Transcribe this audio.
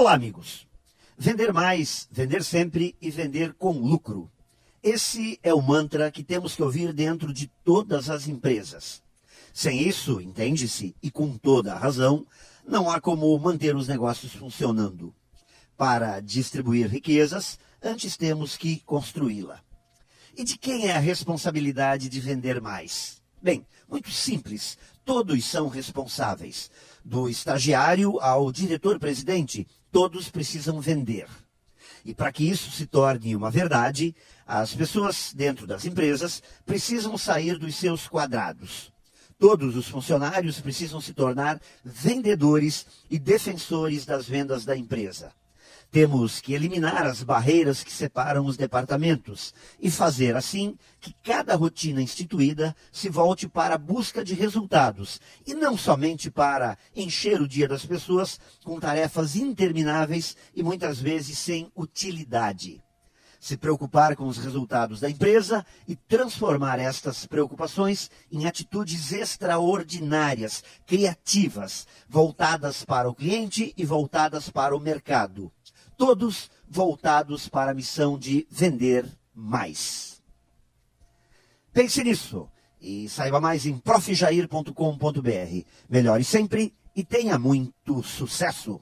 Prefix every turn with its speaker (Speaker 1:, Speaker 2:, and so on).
Speaker 1: Olá, amigos. Vender mais, vender sempre e vender com lucro. Esse é o mantra que temos que ouvir dentro de todas as empresas. Sem isso, entende-se, e com toda a razão, não há como manter os negócios funcionando. Para distribuir riquezas, antes temos que construí-la. E de quem é a responsabilidade de vender mais? Bem, muito simples. Todos são responsáveis. Do estagiário ao diretor-presidente, todos precisam vender. E para que isso se torne uma verdade, as pessoas dentro das empresas precisam sair dos seus quadrados. Todos os funcionários precisam se tornar vendedores e defensores das vendas da empresa. Temos que eliminar as barreiras que separam os departamentos e fazer assim que cada rotina instituída se volte para a busca de resultados e não somente para encher o dia das pessoas com tarefas intermináveis e muitas vezes sem utilidade. Se preocupar com os resultados da empresa e transformar estas preocupações em atitudes extraordinárias, criativas, voltadas para o cliente e voltadas para o mercado todos voltados para a missão de vender mais. Pense nisso e saiba mais em profjair.com.br. Melhore sempre e tenha muito sucesso!